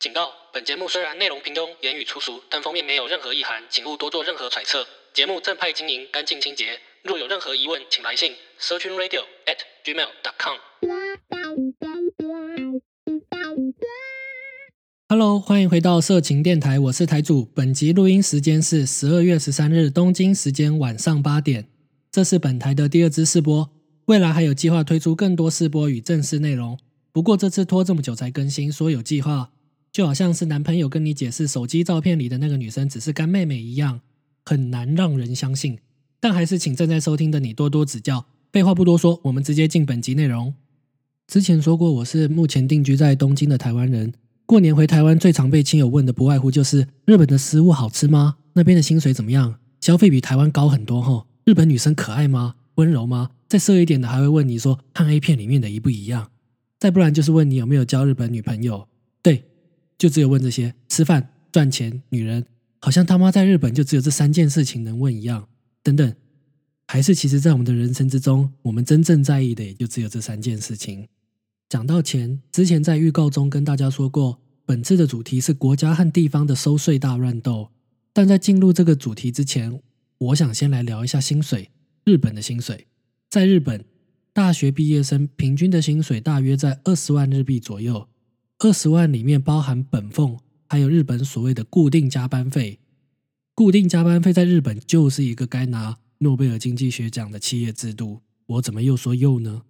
警告：本节目虽然内容平庸、言语粗俗，但封面没有任何意涵，请勿多做任何揣测。节目正派经营，干净清洁。若有任何疑问，请来信 s e a r c h i n r a d i o at gmail dot com。Hello，欢迎回到色情电台，我是台主。本集录音时间是十二月十三日东京时间晚上八点。这是本台的第二支试播，未来还有计划推出更多试播与正式内容。不过这次拖这么久才更新，说有计划，就好像是男朋友跟你解释手机照片里的那个女生只是干妹妹一样，很难让人相信。但还是请正在收听的你多多指教。废话不多说，我们直接进本集内容。之前说过，我是目前定居在东京的台湾人。过年回台湾最常被亲友问的，不外乎就是日本的食物好吃吗？那边的薪水怎么样？消费比台湾高很多吼。日本女生可爱吗？温柔吗？再色一点的还会问你说，看 A 片里面的一不一样？再不然就是问你有没有交日本女朋友。就只有问这些。吃饭、赚钱、女人，好像他妈在日本就只有这三件事情能问一样。等等，还是其实在我们的人生之中，我们真正在意的也就只有这三件事情。讲到钱，之前在预告中跟大家说过，本次的主题是国家和地方的收税大乱斗。但在进入这个主题之前，我想先来聊一下薪水。日本的薪水，在日本，大学毕业生平均的薪水大约在二十万日币左右。二十万里面包含本俸，还有日本所谓的固定加班费。固定加班费在日本就是一个该拿诺贝尔经济学奖的企业制度。我怎么又说又呢？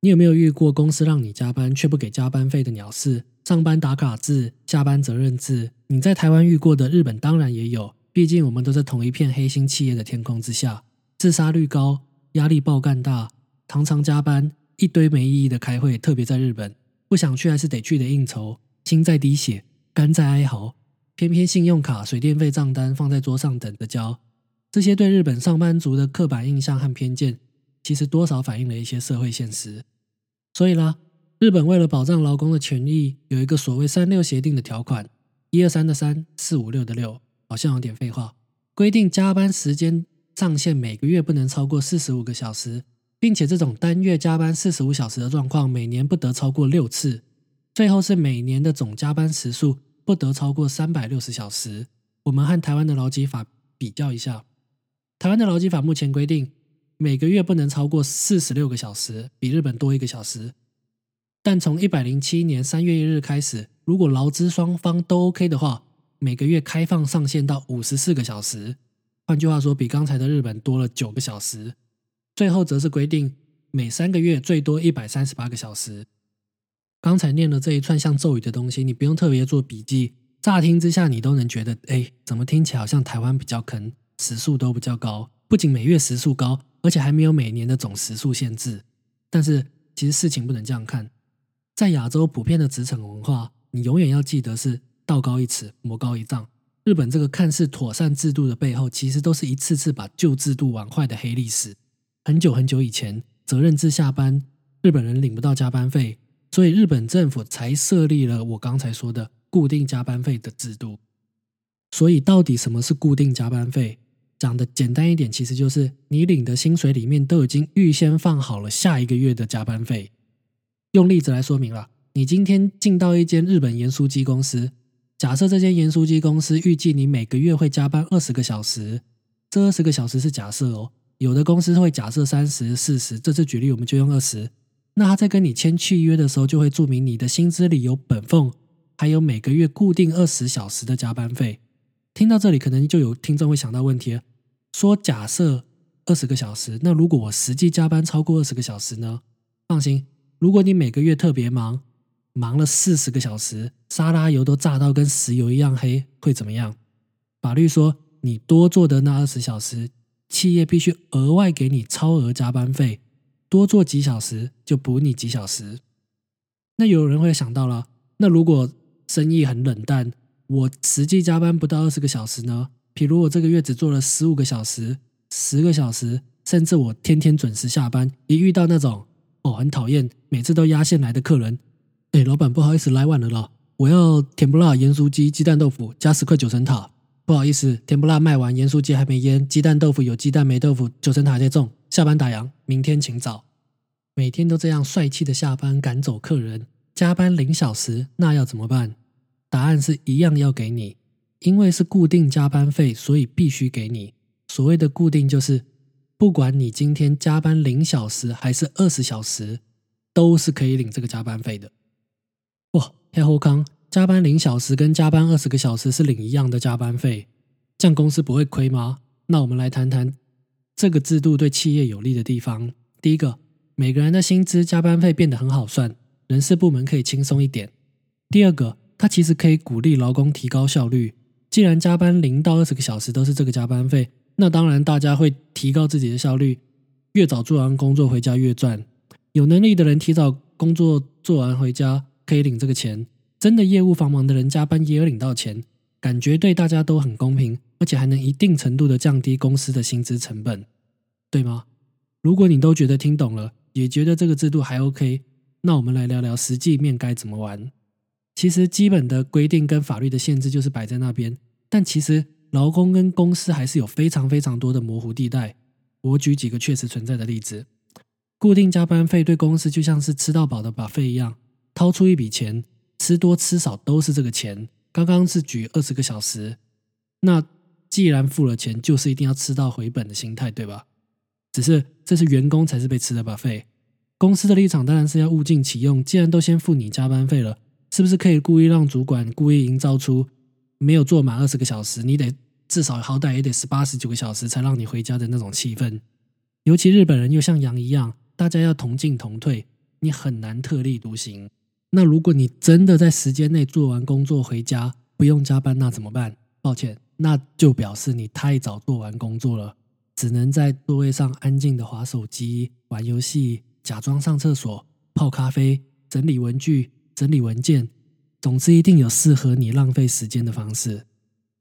你有没有遇过公司让你加班却不给加班费的鸟事？上班打卡制、下班责任制，你在台湾遇过的，日本当然也有。毕竟我们都在同一片黑心企业的天空之下，自杀率高，压力爆干大，常常加班，一堆没意义的开会。特别在日本，不想去还是得去的应酬，心在滴血，肝在哀嚎，偏偏信用卡、水电费账单放在桌上等着交。这些对日本上班族的刻板印象和偏见。其实多少反映了一些社会现实，所以啦，日本为了保障劳工的权益，有一个所谓“三六协定”的条款，一二三的三，四五六的六，好像有点废话。规定加班时间上限每个月不能超过四十五个小时，并且这种单月加班四十五小时的状况，每年不得超过六次。最后是每年的总加班时数不得超过三百六十小时。我们和台湾的劳基法比较一下，台湾的劳基法目前规定。每个月不能超过四十六个小时，比日本多一个小时。但从一百零七年三月一日开始，如果劳资双方都 OK 的话，每个月开放上限到五十四个小时。换句话说，比刚才的日本多了九个小时。最后则是规定每三个月最多一百三十八个小时。刚才念了这一串像咒语的东西，你不用特别做笔记，乍听之下你都能觉得，哎，怎么听起来好像台湾比较坑，时速都比较高，不仅每月时速高。而且还没有每年的总时速限制，但是其实事情不能这样看。在亚洲普遍的职场文化，你永远要记得是道高一尺，魔高一丈。日本这个看似妥善制度的背后，其实都是一次次把旧制度玩坏的黑历史。很久很久以前，责任制下班，日本人领不到加班费，所以日本政府才设立了我刚才说的固定加班费的制度。所以，到底什么是固定加班费？讲的简单一点，其实就是你领的薪水里面都已经预先放好了下一个月的加班费。用例子来说明了，你今天进到一间日本盐酥鸡公司，假设这间盐酥鸡公司预计你每个月会加班二十个小时，这二十个小时是假设哦，有的公司会假设三十、四十，这次举例我们就用二十。那他在跟你签契约的时候，就会注明你的薪资里有本俸，还有每个月固定二十小时的加班费。听到这里，可能就有听众会想到问题：说假设二十个小时，那如果我实际加班超过二十个小时呢？放心，如果你每个月特别忙，忙了四十个小时，沙拉油都炸到跟石油一样黑，会怎么样？法律说，你多做的那二十小时，企业必须额外给你超额加班费，多做几小时就补你几小时。那有人会想到了，那如果生意很冷淡？我实际加班不到二十个小时呢。譬如我这个月只做了十五个小时、十个小时，甚至我天天准时下班。一遇到那种哦很讨厌，每次都压线来的客人，哎，老板不好意思来晚了啦，我要甜不辣盐酥鸡、鸡蛋豆腐加十块九层塔。不好意思，甜不辣卖完，盐酥鸡还没腌，鸡蛋豆腐有鸡蛋没豆腐，九层塔在种。下班打烊，明天请早。每天都这样帅气的下班赶走客人，加班零小时，那要怎么办？答案是一样要给你，因为是固定加班费，所以必须给你。所谓的固定就是，不管你今天加班零小时还是二十小时，都是可以领这个加班费的。哇，黑后康，加班零小时跟加班二十个小时是领一样的加班费，这样公司不会亏吗？那我们来谈谈这个制度对企业有利的地方。第一个，每个人的薪资加班费变得很好算，人事部门可以轻松一点。第二个，它其实可以鼓励劳工提高效率。既然加班零到二十个小时都是这个加班费，那当然大家会提高自己的效率，越早做完工作回家越赚。有能力的人提早工作做完回家可以领这个钱，真的业务繁忙的人加班也有领到钱，感觉对大家都很公平，而且还能一定程度的降低公司的薪资成本，对吗？如果你都觉得听懂了，也觉得这个制度还 OK，那我们来聊聊实际面该怎么玩。其实基本的规定跟法律的限制就是摆在那边，但其实劳工跟公司还是有非常非常多的模糊地带。我举几个确实存在的例子：固定加班费对公司就像是吃到饱的把费一样，掏出一笔钱，吃多吃少都是这个钱。刚刚是举二十个小时，那既然付了钱，就是一定要吃到回本的心态，对吧？只是这是员工才是被吃的把费，公司的立场当然是要物尽其用。既然都先付你加班费了。是不是可以故意让主管故意营造出没有做满二十个小时，你得至少好歹也得十八十九个小时才让你回家的那种气氛？尤其日本人又像羊一样，大家要同进同退，你很难特立独行。那如果你真的在时间内做完工作回家不用加班，那怎么办？抱歉，那就表示你太早做完工作了，只能在座位上安静的划手机、玩游戏、假装上厕所、泡咖啡、整理文具。整理文件，总之一定有适合你浪费时间的方式。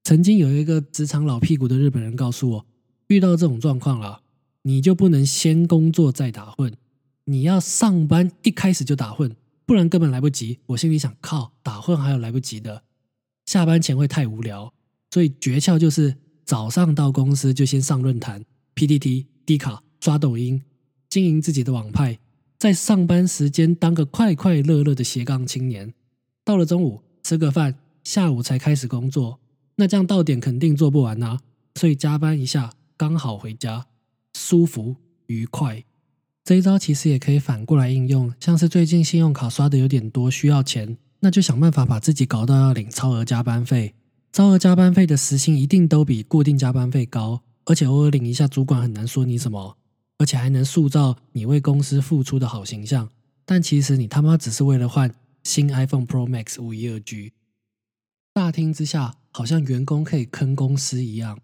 曾经有一个职场老屁股的日本人告诉我，遇到这种状况了，你就不能先工作再打混，你要上班一开始就打混，不然根本来不及。我心里想，靠，打混还有来不及的，下班前会太无聊。所以诀窍就是早上到公司就先上论坛、PTT、D 卡、刷抖音，经营自己的网派。在上班时间当个快快乐乐的斜杠青年，到了中午吃个饭，下午才开始工作，那这样到点肯定做不完啊！所以加班一下刚好回家，舒服愉快。这一招其实也可以反过来应用，像是最近信用卡刷的有点多，需要钱，那就想办法把自己搞到要领超额加班费。超额加班费的时薪一定都比固定加班费高，而且偶尔领一下，主管很难说你什么。而且还能塑造你为公司付出的好形象，但其实你他妈只是为了换新 iPhone Pro Max 五一二 G。大厅之下好像员工可以坑公司一样，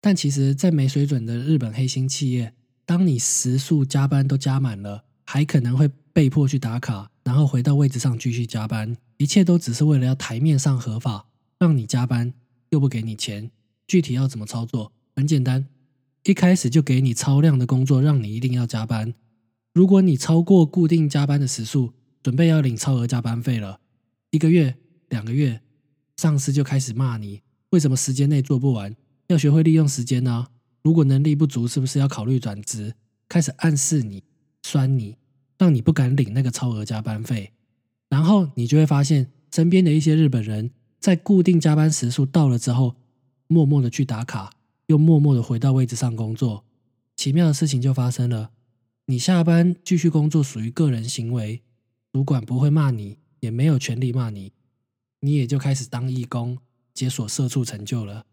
但其实，在没水准的日本黑心企业，当你时数加班都加满了，还可能会被迫去打卡，然后回到位置上继续加班，一切都只是为了要台面上合法，让你加班又不给你钱。具体要怎么操作？很简单。一开始就给你超量的工作，让你一定要加班。如果你超过固定加班的时数，准备要领超额加班费了。一个月、两个月，上司就开始骂你，为什么时间内做不完？要学会利用时间呢。如果能力不足，是不是要考虑转职？开始暗示你、酸你，让你不敢领那个超额加班费。然后你就会发现，身边的一些日本人在固定加班时数到了之后，默默的去打卡。又默默的回到位置上工作，奇妙的事情就发生了。你下班继续工作属于个人行为，主管不会骂你，也没有权利骂你，你也就开始当义工，解锁社畜成就了。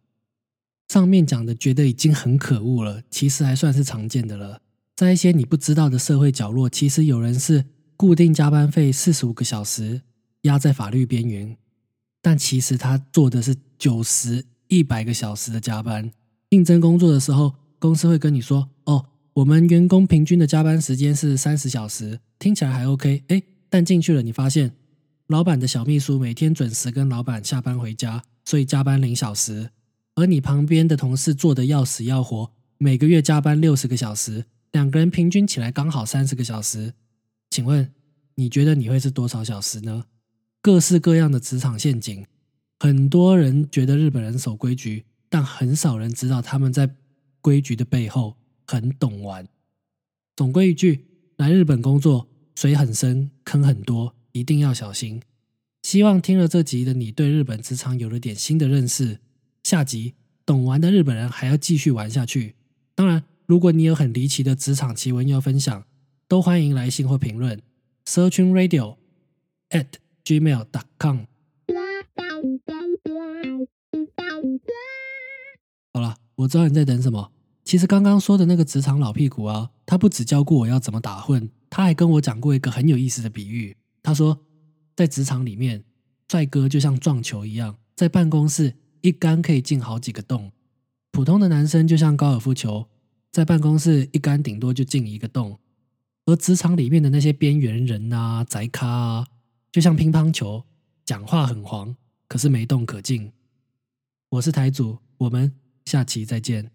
上面讲的觉得已经很可恶了，其实还算是常见的了。在一些你不知道的社会角落，其实有人是固定加班费四十五个小时，压在法律边缘，但其实他做的是九十一百个小时的加班。应征工作的时候，公司会跟你说：“哦，我们员工平均的加班时间是三十小时，听起来还 OK。”哎，但进去了，你发现老板的小秘书每天准时跟老板下班回家，所以加班零小时；而你旁边的同事做的要死要活，每个月加班六十个小时，两个人平均起来刚好三十个小时。请问，你觉得你会是多少小时呢？各式各样的职场陷阱，很多人觉得日本人守规矩。但很少人知道，他们在规矩的背后很懂玩。总归一句，来日本工作水很深，坑很多，一定要小心。希望听了这集的你对日本职场有了点新的认识。下集懂玩的日本人还要继续玩下去。当然，如果你有很离奇的职场奇闻要分享，都欢迎来信或评论。Searching Radio at gmail.com。好了，我知道你在等什么。其实刚刚说的那个职场老屁股啊，他不只教过我要怎么打混，他还跟我讲过一个很有意思的比喻。他说。在职场里面，帅哥就像撞球一样，在办公室一杆可以进好几个洞；普通的男生就像高尔夫球，在办公室一杆顶多就进一个洞。而职场里面的那些边缘人啊、宅咖啊，就像乒乓球，讲话很黄，可是没洞可进。我是台主，我们下期再见。